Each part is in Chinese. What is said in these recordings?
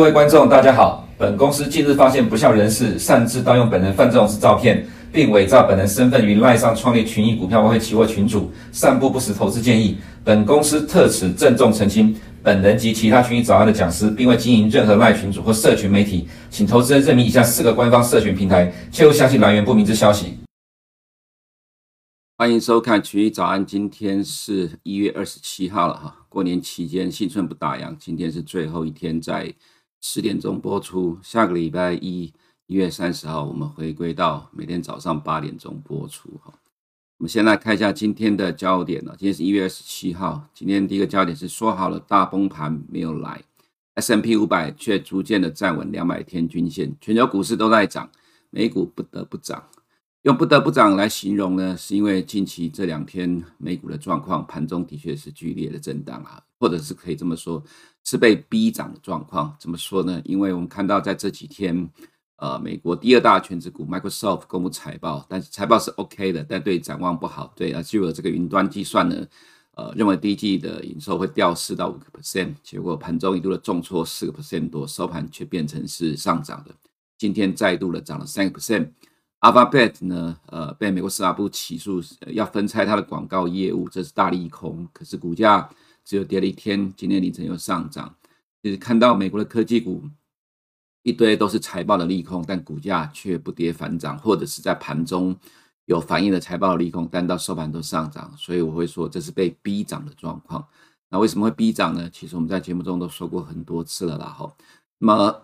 各位观众，大家好。本公司近日发现不肖人士擅自盗用本人范仲式照片，并伪造本人身份于赖上创立群益股票外汇期货群组，散布不实投资建议。本公司特此郑重澄清，本人及其他群益早安的讲师，并未经营任何赖群组或社群媒体，请投资人认明以下四个官方社群平台，切勿相信来源不明之消息。欢迎收看群益早安，今天是一月二十七号了哈，过年期间新春不打烊，今天是最后一天在。十点钟播出，下个礼拜一，一月三十号，我们回归到每天早上八点钟播出。哈，我们先来看一下今天的焦点了。今天是一月二十七号，今天第一个焦点是说好了大崩盘没有来，S M P 五百却逐渐的站稳两百天均线，全球股市都在涨，美股不得不涨。用不得不涨来形容呢，是因为近期这两天美股的状况，盘中的确是剧烈的震荡啊，或者是可以这么说，是被逼涨的状况。怎么说呢？因为我们看到在这几天，呃，美国第二大权值股 Microsoft 公布财报，但是财报是 OK 的，但对展望不好。对啊，就有这个云端计算呢，呃，认为第一季的营收会掉四到五个 percent，结果盘中一度的重挫四个 percent 多，收盘却变成是上涨的，今天再度的涨了三个 percent。Alphabet 呢，呃，被美国司法部起诉，要分拆它的广告业务，这是大利空。可是股价只有跌了一天，今天凌晨又上涨。就是看到美国的科技股一堆都是财报的利空，但股价却不跌反涨，或者是在盘中有反映的财报的利空，但到收盘都上涨。所以我会说，这是被逼涨的状况。那为什么会逼涨呢？其实我们在节目中都说过很多次了啦，哈。那么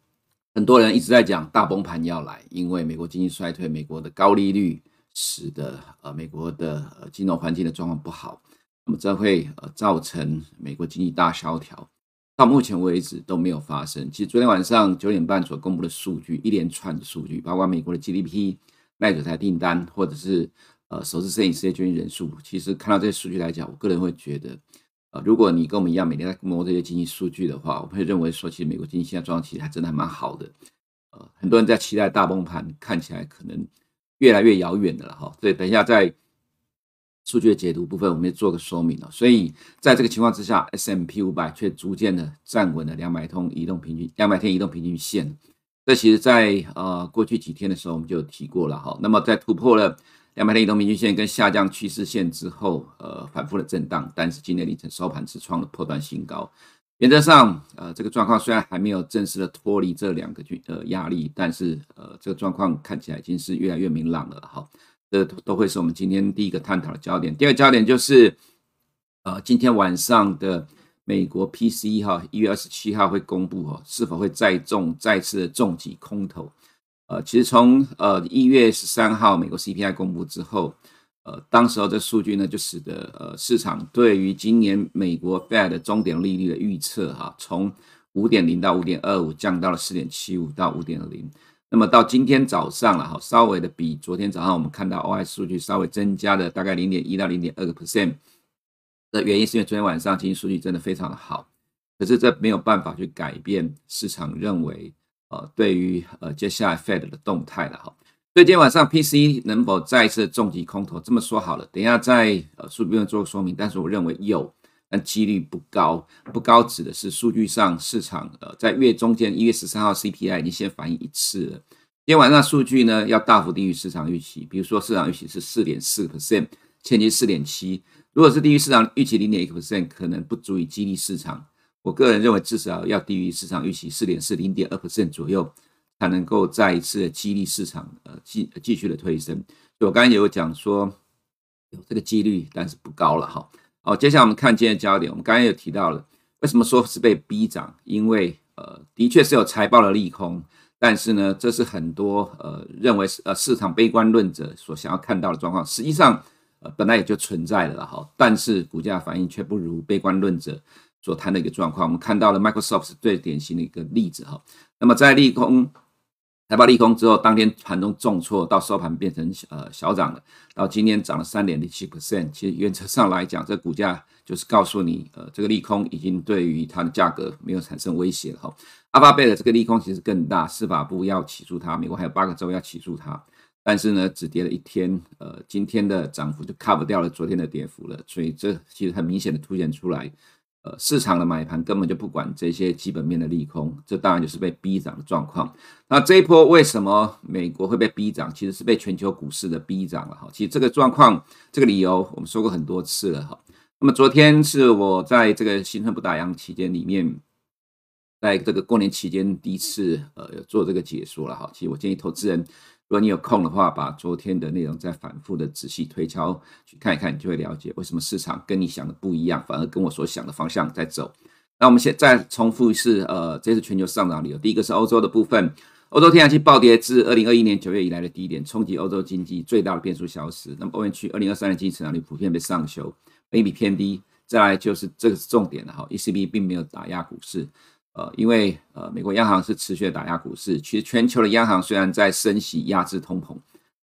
很多人一直在讲大崩盘要来，因为美国经济衰退，美国的高利率使得呃美国的呃金融环境的状况不好，那么这会呃造成美国经济大萧条。到目前为止都没有发生。其实昨天晚上九点半所公布的数据，一连串的数据，包括美国的 GDP、耐久财订单，或者是呃首次申请失业救济人数，其实看到这些数据来讲，我个人会觉得。呃，如果你跟我们一样每天在摸这些经济数据的话，我会认为说，其实美国经济现在状况其实还真的还蛮好的。呃，很多人在期待大崩盘，看起来可能越来越遥远的了哈。所以等一下在数据的解读部分，我们也做个说明了。所以在这个情况之下，S M P 五百却逐渐的站稳了两百通移动平均两百天移动平均线。这其实在呃过去几天的时候，我们就提过了哈。那么在突破了。两百天移动平均线跟下降趋势线之后，呃，反复的震荡，但是今天凌晨收盘只创了破断新高。原则上，呃，这个状况虽然还没有正式的脱离这两个均呃压力，但是呃，这个状况看起来已经是越来越明朗了哈。这都会是我们今天第一个探讨的焦点。第二个焦点就是，呃，今天晚上的美国 P C 哈，一月二十七号会公布哦，是否会再重再次的重击空头。呃，其实从呃一月十三号美国 CPI 公布之后，呃，当时候这数据呢，就使得呃市场对于今年美国 Fed 的终点利率的预测哈，从五点零到五点二五降到了四点七五到五点零。那么到今天早上了哈，稍微的比昨天早上我们看到 OI 数据稍微增加了大概零点一到零点二个 percent 的原因，是因为昨天晚上经济数据真的非常的好，可是这没有办法去改变市场认为。呃，对于呃接下来 Fed 的动态了哈，所以今天晚上 PC 能否再次重击空头？这么说好了，等一下在呃数据面做个说明，但是我认为有，但几率不高。不高指的是数据上市场呃在月中间一月十三号 CPI 已经先反映一次了，今天晚上数据呢要大幅低于市场预期，比如说市场预期是四点四 percent，前期四点七，如果是低于市场预期零点一 percent，可能不足以激励市场。我个人认为，至少要低于市场预期四点四零点二 percent 左右，才能够再一次的激励市场，呃，继继续的推升。我刚才有讲说，有这个几率，但是不高了哈。好，接下来我们看今天的焦点。我们刚才有提到了，为什么说是被逼涨？因为呃，的确是有财报的利空，但是呢，这是很多呃认为呃市场悲观论者所想要看到的状况。实际上，呃，本来也就存在了哈，但是股价反应却不如悲观论者。所谈的一个状况，我们看到了 Microsoft 是最典型的一个例子哈。那么在利空财报利空之后，当天盘中重挫，到收盘变成呃小涨了，到今天涨了三点零七 percent。其实原则上来讲，这股价就是告诉你，呃，这个利空已经对于它的价格没有产生威胁了哈。Alphabet 的这个利空其实更大，司法部要起诉它，美国还有八个州要起诉它，但是呢，只跌了一天，呃，今天的涨幅就 cover 掉了昨天的跌幅了，所以这其实很明显的凸显出来。呃，市场的买盘根本就不管这些基本面的利空，这当然就是被逼涨的状况。那这一波为什么美国会被逼涨？其实是被全球股市的逼涨了哈。其实这个状况，这个理由我们说过很多次了哈。那么昨天是我在这个新春不打烊期间里面，在这个过年期间第一次呃做这个解说了哈。其实我建议投资人。如果你有空的话，把昨天的内容再反复的仔细推敲去看一看，你就会了解为什么市场跟你想的不一样，反而跟我所想的方向在走。那我们现在再重复一次，呃，这是全球上涨理由。第一个是欧洲的部分，欧洲天然气暴跌至二零二一年九月以来的低点，冲击欧洲经济最大的变数消失。那么欧元区二零二三年经济成长率普遍被上修，本益比偏低。再来就是这个是重点的哈，ECB 并没有打压股市。呃，因为呃，美国央行是持续的打压股市。其实全球的央行虽然在升息压制通膨，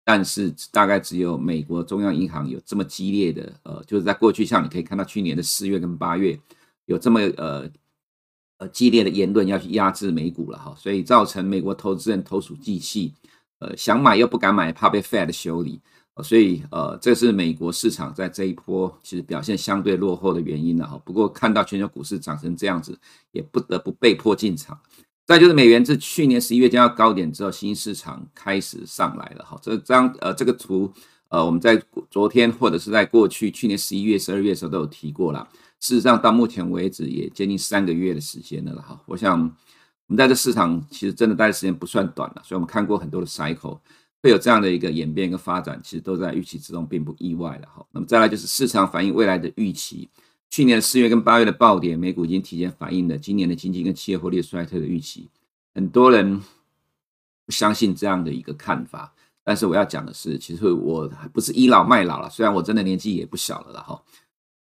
但是大概只有美国中央银行有这么激烈的呃，就是在过去像你可以看到去年的四月跟八月有这么呃呃激烈的言论要去压制美股了哈，所以造成美国投资人投鼠忌器，呃，想买又不敢买，怕被 Fed 修理。所以，呃，这是美国市场在这一波其实表现相对落后的原因了哈。不过，看到全球股市涨成这样子，也不得不被迫进场。再就是美元自去年十一月见到高点之后，新市场开始上来了哈。这张呃这个图，呃，我们在昨天或者是在过去去年十一月、十二月的时候都有提过了。事实上，到目前为止也接近三个月的时间了哈。我想，我们在这市场其实真的待的时间不算短了，所以我们看过很多的 cycle。会有这样的一个演变跟发展，其实都在预期之中，并不意外了哈。那么再来就是市场反映未来的预期，去年四月跟八月的暴跌，美股已经提前反映了今年的经济跟企业获利衰退的预期。很多人不相信这样的一个看法，但是我要讲的是，其实我不是倚老卖老了，虽然我真的年纪也不小了了哈。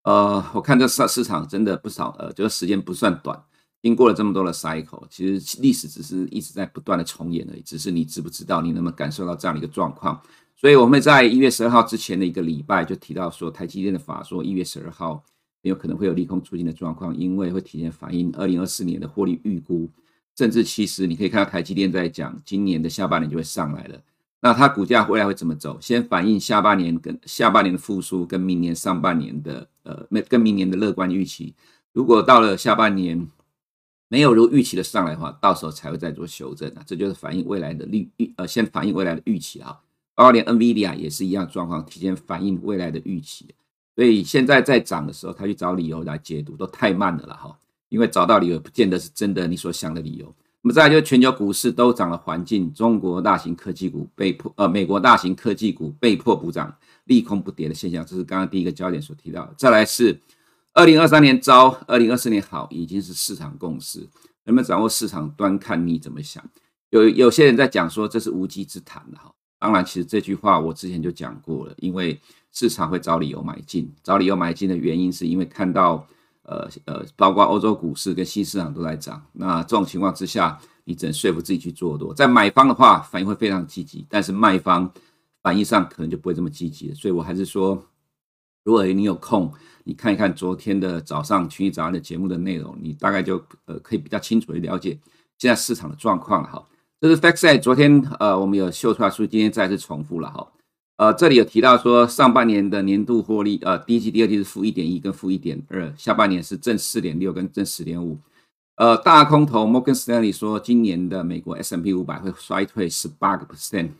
呃，我看这市市场真的不少，呃，就是时间不算短。经过了这么多的 cycle，其实历史只是一直在不断的重演而已，只是你知不知道，你能不能感受到这样的一个状况？所以我们在一月十二号之前的一个礼拜就提到说，台积电的法说一月十二号很有可能会有利空出尽的状况，因为会提前反映二零二四年的获利预估，甚至其实你可以看到台积电在讲今年的下半年就会上来了，那它股价未来会怎么走？先反映下半年跟下半年的复苏，跟明年上半年的呃，跟明年的乐观预期，如果到了下半年。没有如预期的上来的话，到时候才会再做修正啊，这就是反映未来的预预呃，先反映未来的预期啊。包括连 NVIDIA 也是一样状况，提前反映未来的预期。所以现在在涨的时候，他去找理由来解读都太慢了了哈，因为找到理由不见得是真的你所想的理由。那么再来就是全球股市都涨的环境，中国大型科技股被迫呃，美国大型科技股被迫补涨，利空不跌的现象，这是刚刚第一个焦点所提到的。再来是。二零二三年糟，二零二四年好，已经是市场共识。能不能掌握市场端，看你怎么想。有有些人在讲说这是无稽之谈的哈。当然，其实这句话我之前就讲过了，因为市场会找理由买进，找理由买进的原因是因为看到呃呃，包括欧洲股市跟新市场都在涨。那这种情况之下，你只能说服自己去做多。在买方的话，反应会非常积极，但是卖方反应上可能就不会这么积极了。所以我还是说，如果你有空。你看一看昨天的早上群益早安的节目的内容，你大概就呃可以比较清楚的了解现在市场的状况了哈。这是 FactSet 昨天呃我们有秀出来，所以今天再次重复了哈。呃，这里有提到说上半年的年度获利呃第一季、第二季是负一点一跟负一点二，下半年是正四点六跟正十点五。呃，大空头 Morgan Stanley 说今年的美国 S&P 五百会衰退十八个 percent。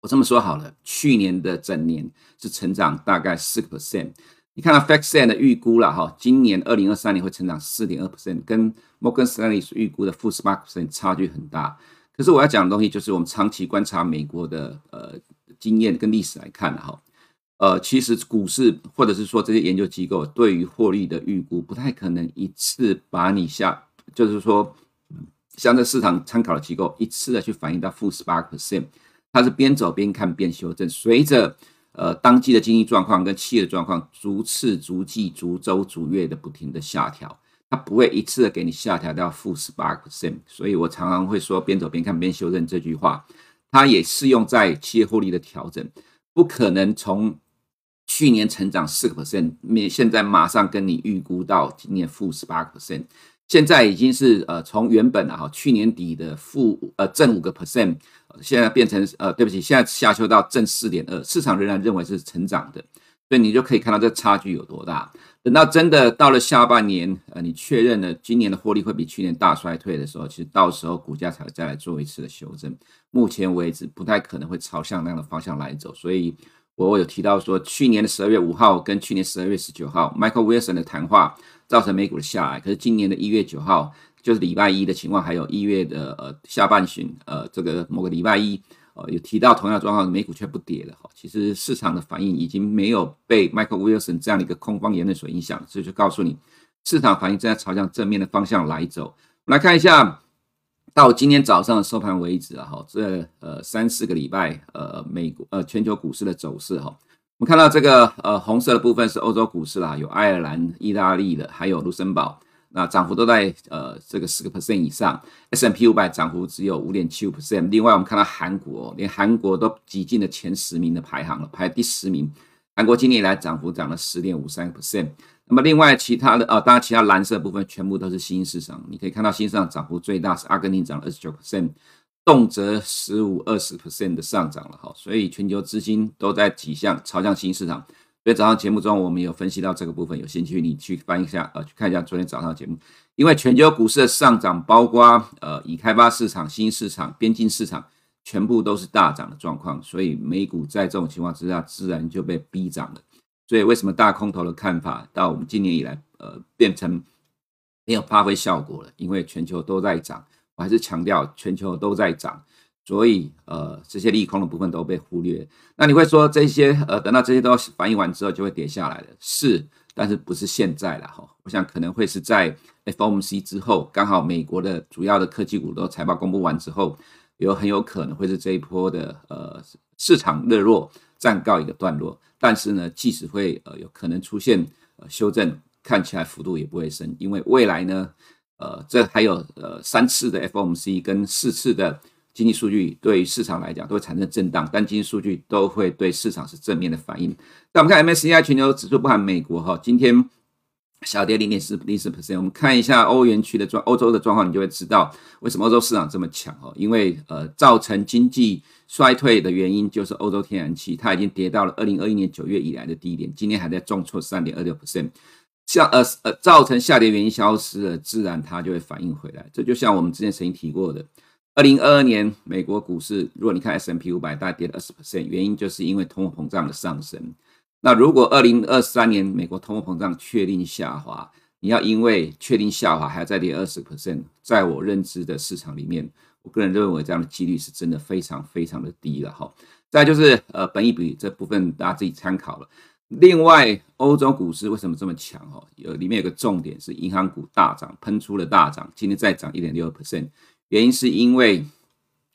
我这么说好了，去年的整年是成长大概四个 percent。你看到 FactSet 的预估了哈，今年二零二三年会成长四点二 percent，跟 Morgan Stanley 预估的负十八 percent 差距很大。可是我要讲的东西就是我们长期观察美国的呃经验跟历史来看哈，呃，其实股市或者是说这些研究机构对于获利的预估不太可能一次把你下，就是说像这市场参考的机构一次的去反映到负十八 percent，它是边走边看边修正，随着。呃，当季的经济状况跟企业的状况，逐次、逐季、逐周、逐月的不停的下调，它不会一次的给你下调到负十八 percent。所以我常常会说，边走边看边修正这句话，它也适用在企业获利的调整，不可能从去年成长四个 percent，现在马上跟你预估到今年负十八个 percent。现在已经是呃从原本啊去年底的负呃正五个 percent，现在变成呃对不起，现在下修到正四点二，市场仍然认为是成长的。所以你就可以看到这差距有多大。等到真的到了下半年，呃，你确认了今年的获利会比去年大衰退的时候，其实到时候股价才会再来做一次的修正。目前为止，不太可能会朝向那样的方向来走。所以，我有提到说，去年的十二月五号跟去年十二月十九号，Michael Wilson 的谈话造成美股的下来。可是今年的一月九号，就是礼拜一的情况，还有一月的呃下半旬，呃，这个某个礼拜一。呃，有提到同样的状况，美股却不跌了哈。其实市场的反应已经没有被 Michael Wilson 这样的一个空方言论所影响，所以就告诉你，市场反应正在朝向正面的方向来走。我们来看一下，到今天早上收盘为止啊，哈，这呃三四个礼拜，呃，美国呃全球股市的走势哈，我们看到这个呃红色的部分是欧洲股市啦，有爱尔兰、意大利的，还有卢森堡。那涨幅都在呃这个十个 percent 以上，S M P 五百涨幅只有五点七五 percent。另外，我们看到韩国，连韩国都挤进了前十名的排行了，排第十名。韩国今年以来涨幅涨了十点五三 percent。那么另外其他的啊，当然其他蓝色部分全部都是新兴市场。你可以看到新兴市场涨幅最大是阿根廷涨了二十九 percent，动辄十五二十 percent 的上涨了哈。所以全球资金都在挤向朝向新兴市场。所以早上节目中我们有分析到这个部分，有兴趣你去翻一下，呃，去看一下昨天早上节目。因为全球股市的上涨，包括呃已开发市场、新市场、边境市场，全部都是大涨的状况，所以美股在这种情况之下，自然就被逼涨了。所以为什么大空头的看法到我们今年以来，呃，变成没有发挥效果了？因为全球都在涨，我还是强调全球都在涨。所以，呃，这些利空的部分都被忽略。那你会说这些，呃，等到这些都反映完之后，就会跌下来了？是，但是不是现在了哈？我想可能会是在 FOMC 之后，刚好美国的主要的科技股都财报公布完之后，有很有可能会是这一波的呃市场热络暂告一个段落。但是呢，即使会呃有可能出现呃修正，看起来幅度也不会深，因为未来呢，呃，这还有呃三次的 FOMC 跟四次的。经济数据对于市场来讲都会产生震荡，但经济数据都会对市场是正面的反应。那我们看 MSCI 全球指数，不含美国哈，今天小跌零点四零四 percent。我们看一下欧元区的状，欧洲的状况，你就会知道为什么欧洲市场这么强哦。因为呃，造成经济衰退的原因就是欧洲天然气，它已经跌到了二零二一年九月以来的低点，今天还在重挫三点二六 percent。像呃呃，造成下跌原因消失了，自然它就会反应回来。这就像我们之前曾经提过的。二零二二年美国股市，如果你看 S M P 五百，大概跌了二十 percent，原因就是因为通货膨胀的上升。那如果二零二三年美国通货膨胀确定下滑，你要因为确定下滑还要再跌二十 percent，在我认知的市场里面，我个人认为这样的几率是真的非常非常的低了哈。再就是呃，本益比这部分大家自己参考了。另外，欧洲股市为什么这么强？哦，有里面有个重点是银行股大涨，喷出了大涨，今天再涨一点六 percent。原因是因为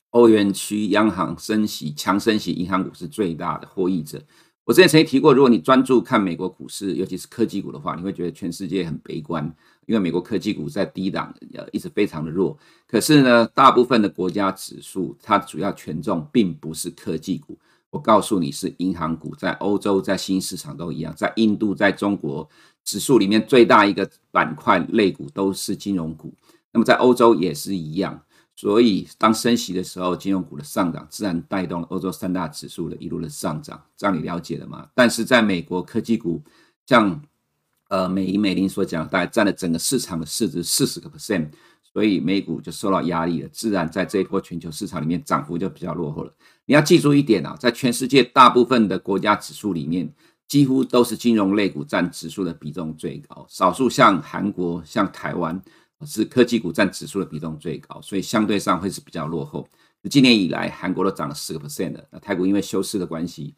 欧元区央行升息，强升息，银行股是最大的获益者。我之前曾经提过，如果你专注看美国股市，尤其是科技股的话，你会觉得全世界很悲观，因为美国科技股在低档，呃，一直非常的弱。可是呢，大部分的国家指数，它主要权重并不是科技股。我告诉你是银行股，在欧洲，在新市场都一样，在印度，在中国，指数里面最大一个板块类股都是金融股。那么在欧洲也是一样，所以当升息的时候，金融股的上涨自然带动了欧洲三大指数的一路的上涨，这样你了解了吗？但是在美国科技股，像呃美银美林所讲，大概占了整个市场的市值四十个 percent，所以美股就受到压力了，自然在这一波全球市场里面涨幅就比较落后了。你要记住一点啊，在全世界大部分的国家指数里面，几乎都是金融类股占指数的比重最高，少数像韩国、像台湾。是科技股占指数的比重最高，所以相对上会是比较落后。今年以来，韩国都涨了十个 percent 的，那泰国因为休市的关系，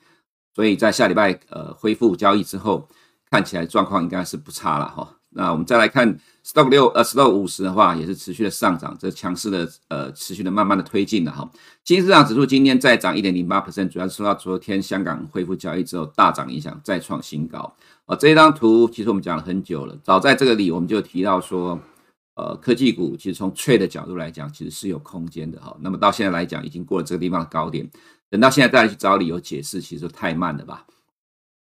所以在下礼拜呃恢复交易之后，看起来状况应该是不差了哈。那我们再来看 Stock 六呃 Stock 五十的话，也是持续的上涨，这强势的呃持续的慢慢的推进了哈。新市场指数今天再涨一点零八 percent，主要是受到昨天香港恢复交易之后大涨影响，再创新高。啊，这张图其实我们讲了很久了，早在这个里我们就提到说。呃，科技股其实从 trade 的角度来讲，其实是有空间的哈。那么到现在来讲，已经过了这个地方的高点，等到现在再来去找理由解释，其实太慢了吧？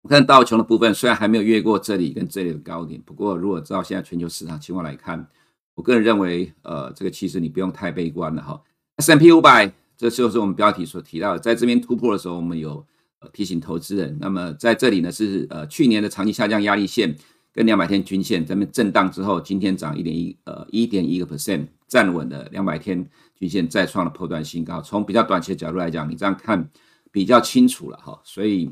我看道琼的部分虽然还没有越过这里跟这里的高点，不过如果照现在全球市场情况来看，我个人认为，呃，这个其实你不用太悲观了哈。S&P 500，这就是我们标题所提到的，在这边突破的时候，我们有呃提醒投资人。那么在这里呢是呃去年的长期下降压力线跟两百天均线咱们震荡之后，今天涨一点一呃一点一个 percent 站稳了两百天均线，再创了破段新高。从比较短期的角度来讲，你这样看比较清楚了哈，所以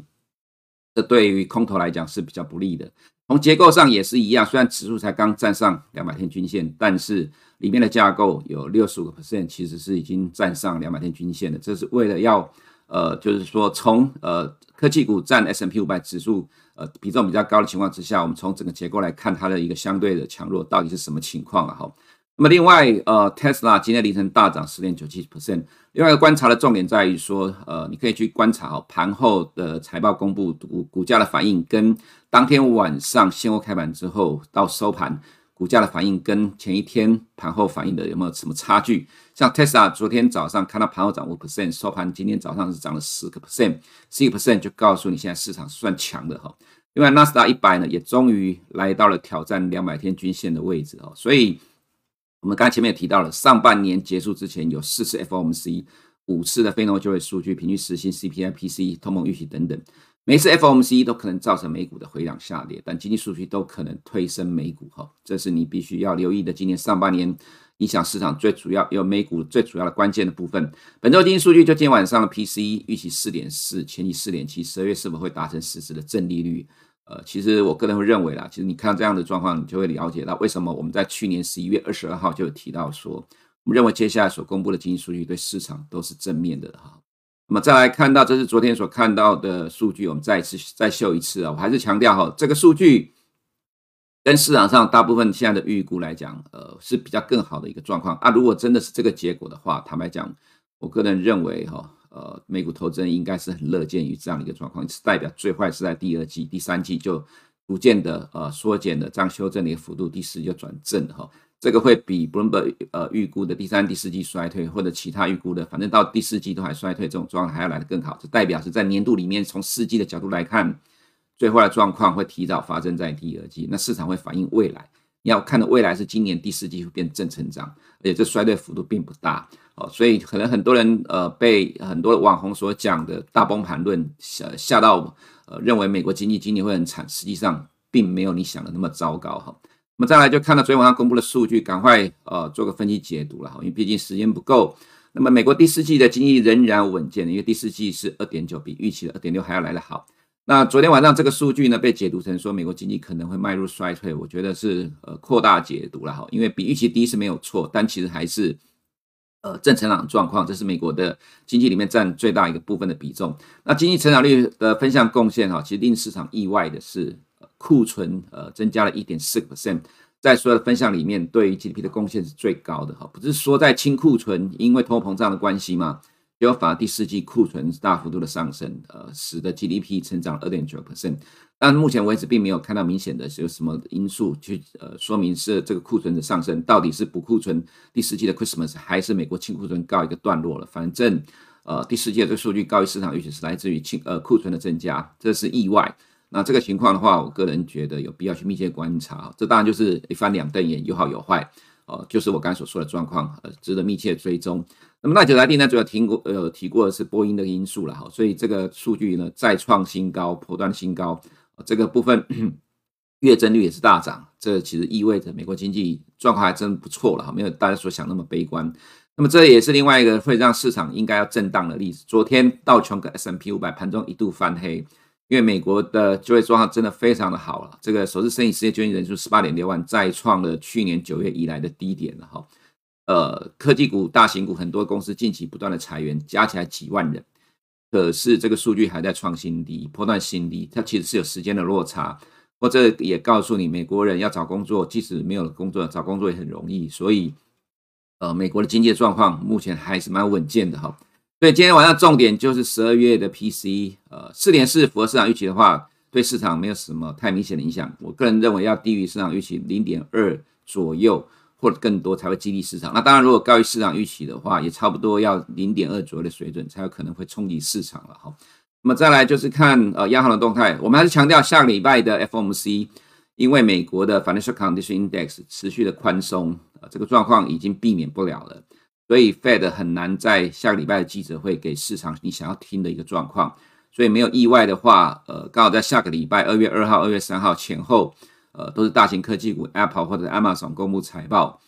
这对于空头来讲是比较不利的。从结构上也是一样，虽然指数才刚站上两百天均线，但是里面的架构有六十五个 percent 其实是已经站上两百天均线的。这是为了要呃，就是说从呃科技股占 S&P 五百指数呃比重比较高的情况之下，我们从整个结构来看它的一个相对的强弱到底是什么情况啊？哈。那么另外，呃，Tesla 今天凌晨大涨十点九七 percent。另外一个观察的重点在于说，呃，你可以去观察哦，盘后的财报公布股股价的反应，跟当天晚上现货开盘之后到收盘股价的反应，跟前一天盘后反应的有没有什么差距？像 Tesla 昨天早上看到盘后涨五 percent，收盘今天早上是涨了十个 percent，十个 percent 就告诉你现在市场算强的哈。另外，纳斯达一百呢，也终于来到了挑战两百天均线的位置哦，所以。我们刚才前面也提到了，上半年结束之前有四次 FOMC，五次的非农就业数据、平均时薪、CPI、PCE、通膨预期等等，每次 FOMC 都可能造成美股的回档下跌，但经济数据都可能推升美股哈，这是你必须要留意的。今年上半年影响市场最主要有美股最主要的关键的部分。本周经济数据就今天晚上的 PCE 预期四点四，前期四点七，十二月是否会达成实质的正利率？呃，其实我个人会认为啦，其实你看到这样的状况，你就会了解到为什么我们在去年十一月二十二号就有提到说，我们认为接下来所公布的经济数据对市场都是正面的哈。那么再来看到，这是昨天所看到的数据，我们再一次再秀一次啊，我还是强调哈，这个数据跟市场上大部分现在的预估来讲，呃，是比较更好的一个状况啊。如果真的是这个结果的话，坦白讲，我个人认为哈。呃，美股投资人应该是很乐见于这样的一个状况，是代表最坏是在第二季、第三季就逐渐的呃缩减的这样修正的一个幅度，第四就转正哈。这个会比 Bloomberg 呃预估的第三、第四季衰退，或者其他预估的，反正到第四季都还衰退这种状况还要来得更好。这代表是在年度里面，从四季的角度来看，最坏的状况会提早发生在第二季，那市场会反映未来。你要看的未来是今年第四季会变正成长，而且这衰退幅度并不大。哦，所以可能很多人呃被很多网红所讲的大崩盘论吓吓到，呃认为美国经济今年会很惨，实际上并没有你想的那么糟糕哈。那么再来就看到昨天晚上公布的数据，赶快呃做个分析解读了哈，因为毕竟时间不够。那么美国第四季的经济仍然稳健的，因为第四季是二点九，比预期的二点六还要来得好。那昨天晚上这个数据呢被解读成说美国经济可能会迈入衰退，我觉得是呃扩大解读了哈，因为比预期低是没有错，但其实还是。呃，正成长状况，这是美国的经济里面占最大一个部分的比重。那经济成长率的分项贡献哈，其实令市场意外的是，库存呃增加了一点四个 percent，在所有的分项里面，对于 GDP 的贡献是最高的哈。不是说在清库存，因为通货膨胀的关系嘛？结果反而第四季库存大幅度的上升，呃，使得 GDP 成长二点九 percent。但目前为止，并没有看到明显的有什么因素去呃说明是这个库存的上升，到底是补库存第四季的 Christmas，还是美国清库存告一个段落了？反正呃第四季的这个数据高于市场预期是来自于清呃库存的增加，这是意外。那这个情况的话，我个人觉得有必要去密切观察。这当然就是一翻两瞪眼，有好有坏。哦，就是我刚才所说的状况，呃，值得密切追踪。那么纳指来定呢，主要听过呃提过的是波音的因素了哈，所以这个数据呢再创新高，波段新高。这个部分 月增率也是大涨，这其实意味着美国经济状况还真不错了哈，没有大家所想那么悲观。那么这也是另外一个会让市场应该要震荡的例子。昨天道琼跟 S M P 五百盘中一度翻黑，因为美国的就业状况真的非常的好了，这个首次申请失业救济人数十八点六万，再创了去年九月以来的低点了哈。呃，科技股、大型股很多公司近期不断的裁员，加起来几万人。可是这个数据还在创新低，破断新低，它其实是有时间的落差。或者也告诉你，美国人要找工作，即使没有了工作，找工作也很容易。所以，呃，美国的经济状况目前还是蛮稳健的哈。所以今天晚上重点就是十二月的 P C，呃，四点四符合市场预期的话，对市场没有什么太明显的影响。我个人认为要低于市场预期零点二左右。或者更多才会激励市场。那当然，如果高于市场预期的话，也差不多要零点二左右的水准才有可能会冲击市场了哈。那么再来就是看呃央行的动态，我们还是强调下个礼拜的 FOMC，因为美国的 Financial Condition Index 持续的宽松，呃，这个状况已经避免不了了，所以 Fed 很难在下个礼拜的记者会给市场你想要听的一个状况。所以没有意外的话，呃，刚好在下个礼拜二月二号、二月三号前后，呃，都是大型科技股 Apple 或者 Amazon 公布财报，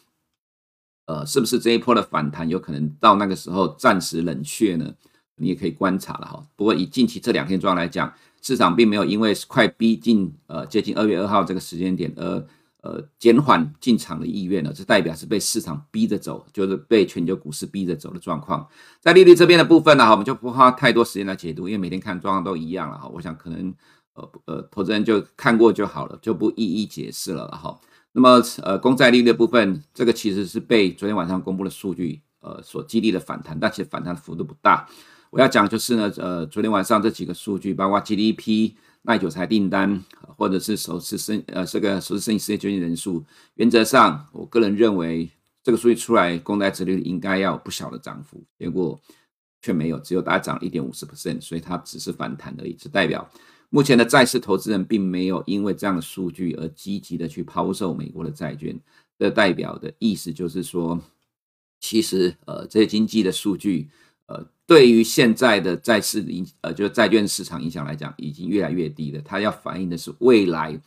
呃，是不是这一波的反弹有可能到那个时候暂时冷却呢？你也可以观察了哈。不过以近期这两天状况来讲，市场并没有因为快逼近呃接近二月二号这个时间点而呃减缓进场的意愿了，这代表是被市场逼着走，就是被全球股市逼着走的状况。在利率这边的部分呢，哈，我们就不花太多时间来解读，因为每天看状况都一样了哈。我想可能呃呃投资人就看过就好了，就不一一解释了哈。那么呃公债利率的部分，这个其实是被昨天晚上公布的数据呃所激励的反弹，但其实反弹的幅度不大。我要讲就是呢，呃，昨天晚上这几个数据，包括 GDP、卖韭菜订单，或者是首次申呃这个首次申请失业救济人数，原则上，我个人认为这个数据出来，公债殖利率应该要有不小的涨幅，结果却没有，只有大概涨一点五十 percent，所以它只是反弹而已，只代表目前的债市投资人并没有因为这样的数据而积极的去抛售美国的债券，这代表的意思就是说，其实呃这些经济的数据。对于现在的债市影，呃，就是债券市场影响来讲，已经越来越低了。它要反映的是未来，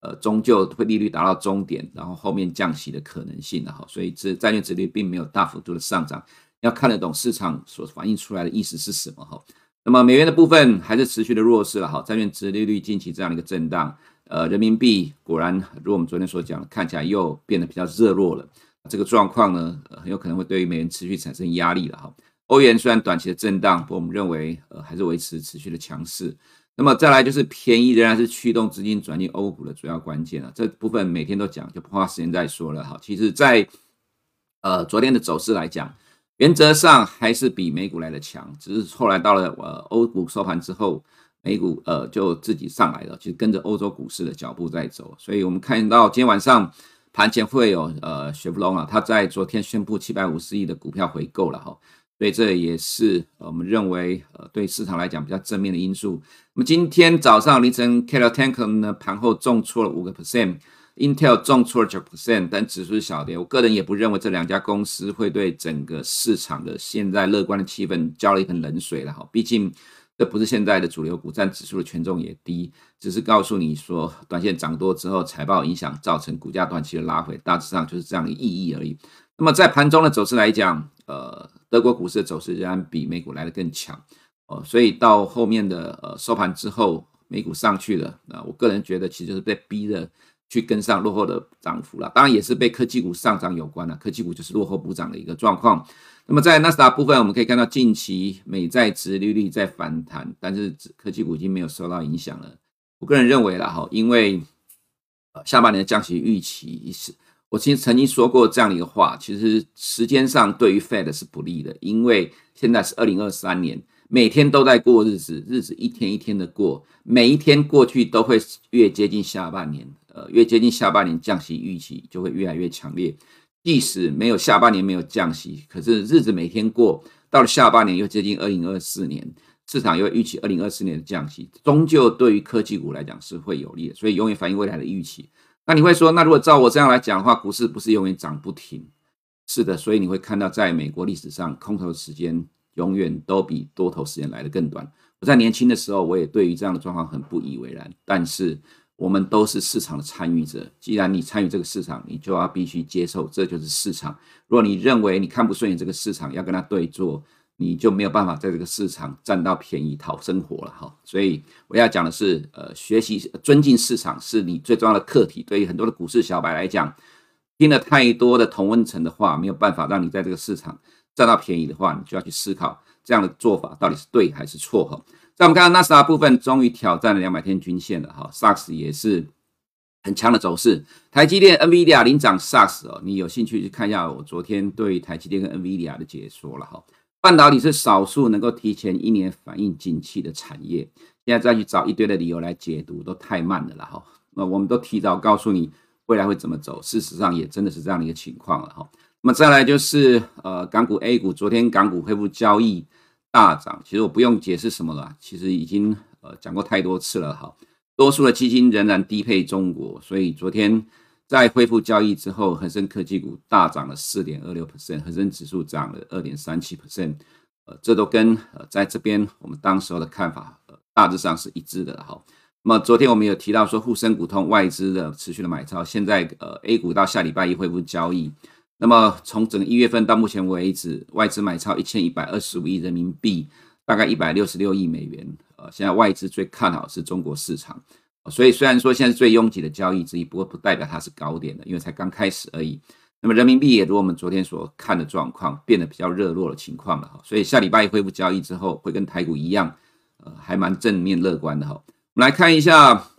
呃，终究会利率达到终点，然后后面降息的可能性了哈。所以，这债券殖利率并没有大幅度的上涨。要看得懂市场所反映出来的意思是什么哈。那么美元的部分还是持续的弱势了哈。债券殖利率近期这样的一个震荡，呃，人民币果然如我们昨天所讲，看起来又变得比较热络了。这个状况呢，很有可能会对于美元持续产生压力了哈。欧元虽然短期的震荡，不过我们认为呃还是维持持续的强势。那么再来就是便宜仍然是驱动资金转进欧股的主要关键啊。这部分每天都讲，就不花时间再说了哈。其实在，在呃昨天的走势来讲，原则上还是比美股来的强，只是后来到了呃欧股收盘之后，美股呃就自己上来了，其实跟着欧洲股市的脚步在走。所以我们看到今天晚上盘前会有呃雪佛龙啊，他在昨天宣布七百五十亿的股票回购了哈。所以这也是我们认为呃对市场来讲比较正面的因素。那么今天早上凌晨，Carrier Tanker 呢盘后重挫了五个 percent，Intel 重挫了九 percent，但指数是小跌。我个人也不认为这两家公司会对整个市场的现在乐观的气氛浇了一盆冷水了哈。毕竟这不是现在的主流股，占指数的权重也低，只是告诉你说短线涨多之后财报影响造成股价短期的拉回，大致上就是这样的意义而已。那么在盘中的走势来讲，呃。德国股市的走势仍然比美股来得更强哦，所以到后面的呃收盘之后，美股上去了，那我个人觉得其实是被逼着去跟上落后的涨幅了，当然也是被科技股上涨有关了，科技股就是落后补涨的一个状况。那么在纳斯达部分，我们可以看到近期美债殖利率在反弹，但是科技股已经没有受到影响了。我个人认为了哈，因为呃下半年的降息预期是。我其实曾经说过这样一个话，其实时间上对于 Fed 是不利的，因为现在是二零二三年，每天都在过日子，日子一天一天的过，每一天过去都会越接近下半年，呃，越接近下半年降息预期就会越来越强烈。即使没有下半年没有降息，可是日子每天过，到了下半年又接近二零二四年，市场又预期二零二四年的降息，终究对于科技股来讲是会有利的，所以永远反映未来的预期。那你会说，那如果照我这样来讲的话，股市不是永远涨不停？是的，所以你会看到，在美国历史上，空头时间永远都比多头时间来得更短。我在年轻的时候，我也对于这样的状况很不以为然。但是我们都是市场的参与者，既然你参与这个市场，你就要必须接受，这就是市场。如果你认为你看不顺眼这个市场，要跟他对坐。你就没有办法在这个市场占到便宜讨生活了哈，所以我要讲的是，呃，学习尊敬市场是你最重要的课题。对于很多的股市小白来讲，听了太多的同温层的话，没有办法让你在这个市场占到便宜的话，你就要去思考这样的做法到底是对还是错哈。在我们看到纳斯达部分终于挑战了两百天均线了哈，SAX 也是很强的走势，台积电、NVIDIA 领涨 SAX 哦，你有兴趣去看一下我昨天对台积电跟 NVIDIA 的解说了哈。半导体是少数能够提前一年反映景气的产业，现在再去找一堆的理由来解读都太慢了啦哈。那我们都提早告诉你未来会怎么走，事实上也真的是这样的一个情况了哈。那么再来就是呃港股 A 股，昨天港股恢复交易大涨，其实我不用解释什么了，其实已经呃讲过太多次了哈。多数的基金仍然低配中国，所以昨天。在恢复交易之后，恒生科技股大涨了四点二六 percent，恒生指数涨了二点三七 percent，呃，这都跟呃在这边我们当时候的看法呃大致上是一致的哈。那么昨天我们有提到说，沪深股通外资的持续的买超，现在呃 A 股到下礼拜一恢复交易。那么从整个一月份到目前为止，外资买超一千一百二十五亿人民币，大概一百六十六亿美元。呃，现在外资最看好是中国市场，所以虽然说现在是最拥挤的交易之一，不过不代表它是高点的，因为才刚开始而已。那么人民币也如我们昨天所看的状况，变得比较热络的情况了哈。所以下礼拜一恢复交易之后，会跟台股一样，呃，还蛮正面乐观的哈。我们来看一下，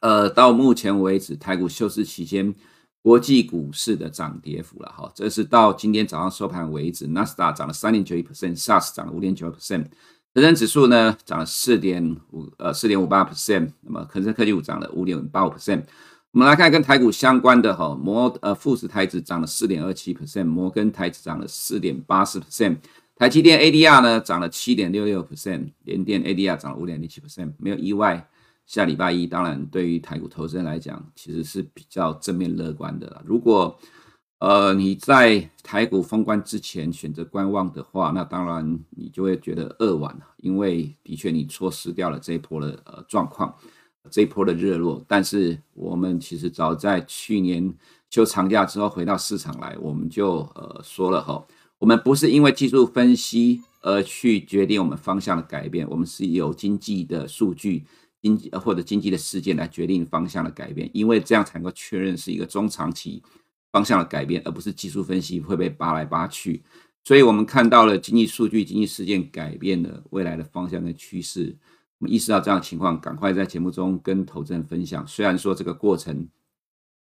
呃，到目前为止台股休市期间，国际股市的涨跌幅了哈。这是到今天早上收盘为止，纳斯达涨了三点九一 percent，SARS 涨了五点九 percent，恒生指数呢涨了四点五呃四点五八 percent，那么恒生科技股涨了五点八五 percent。我们来看跟台股相关的哈，摩呃富时台指涨了四点二七 percent，摩根台指涨了四点八四 percent。台积电 ADR 呢涨了七点六六 percent，联电 ADR 涨了五点零七 percent，没有意外。下礼拜一，当然对于台股投资人来讲，其实是比较正面乐观的。如果呃你在台股封关之前选择观望的话，那当然你就会觉得扼腕，因为的确你错失掉了这一波的呃状况，这一波的热络。但是我们其实早在去年休长假之后回到市场来，我们就呃说了哈。我们不是因为技术分析而去决定我们方向的改变，我们是有经济的数据、经济或者经济的事件来决定方向的改变，因为这样才能够确认是一个中长期方向的改变，而不是技术分析会被扒来扒去。所以，我们看到了经济数据、经济事件改变了未来的方向跟趋势。我们意识到这样的情况，赶快在节目中跟投资人分享。虽然说这个过程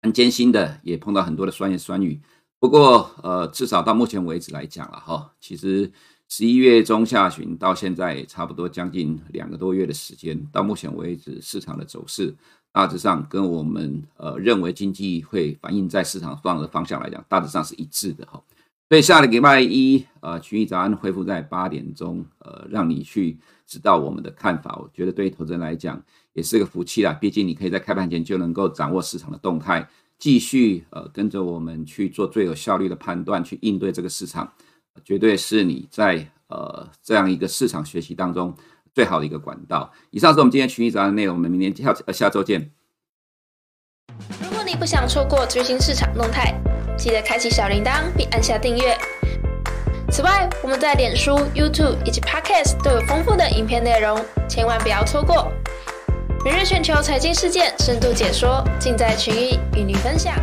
很艰辛的，也碰到很多的酸言酸语。不过，呃，至少到目前为止来讲了哈，其实十一月中下旬到现在差不多将近两个多月的时间，到目前为止市场的走势大致上跟我们呃认为经济会反映在市场上的方向来讲，大致上是一致的哈。所以下个礼拜一，呃，群益早安恢复在八点钟，呃，让你去知道我们的看法。我觉得对于投资人来讲也是个福气啦，毕竟你可以在开盘前就能够掌握市场的动态。继续呃跟着我们去做最有效率的判断，去应对这个市场，绝对是你在呃这样一个市场学习当中最好的一个管道。以上是我们今天群益早安的内容，我们明天下呃下周见。如果你不想错过最新市场动态，记得开启小铃铛并按下订阅。此外，我们在脸书、YouTube 以及 Podcast 都有丰富的影片内容，千万不要错过。每日全球财经事件深度解说，尽在群益与你分享。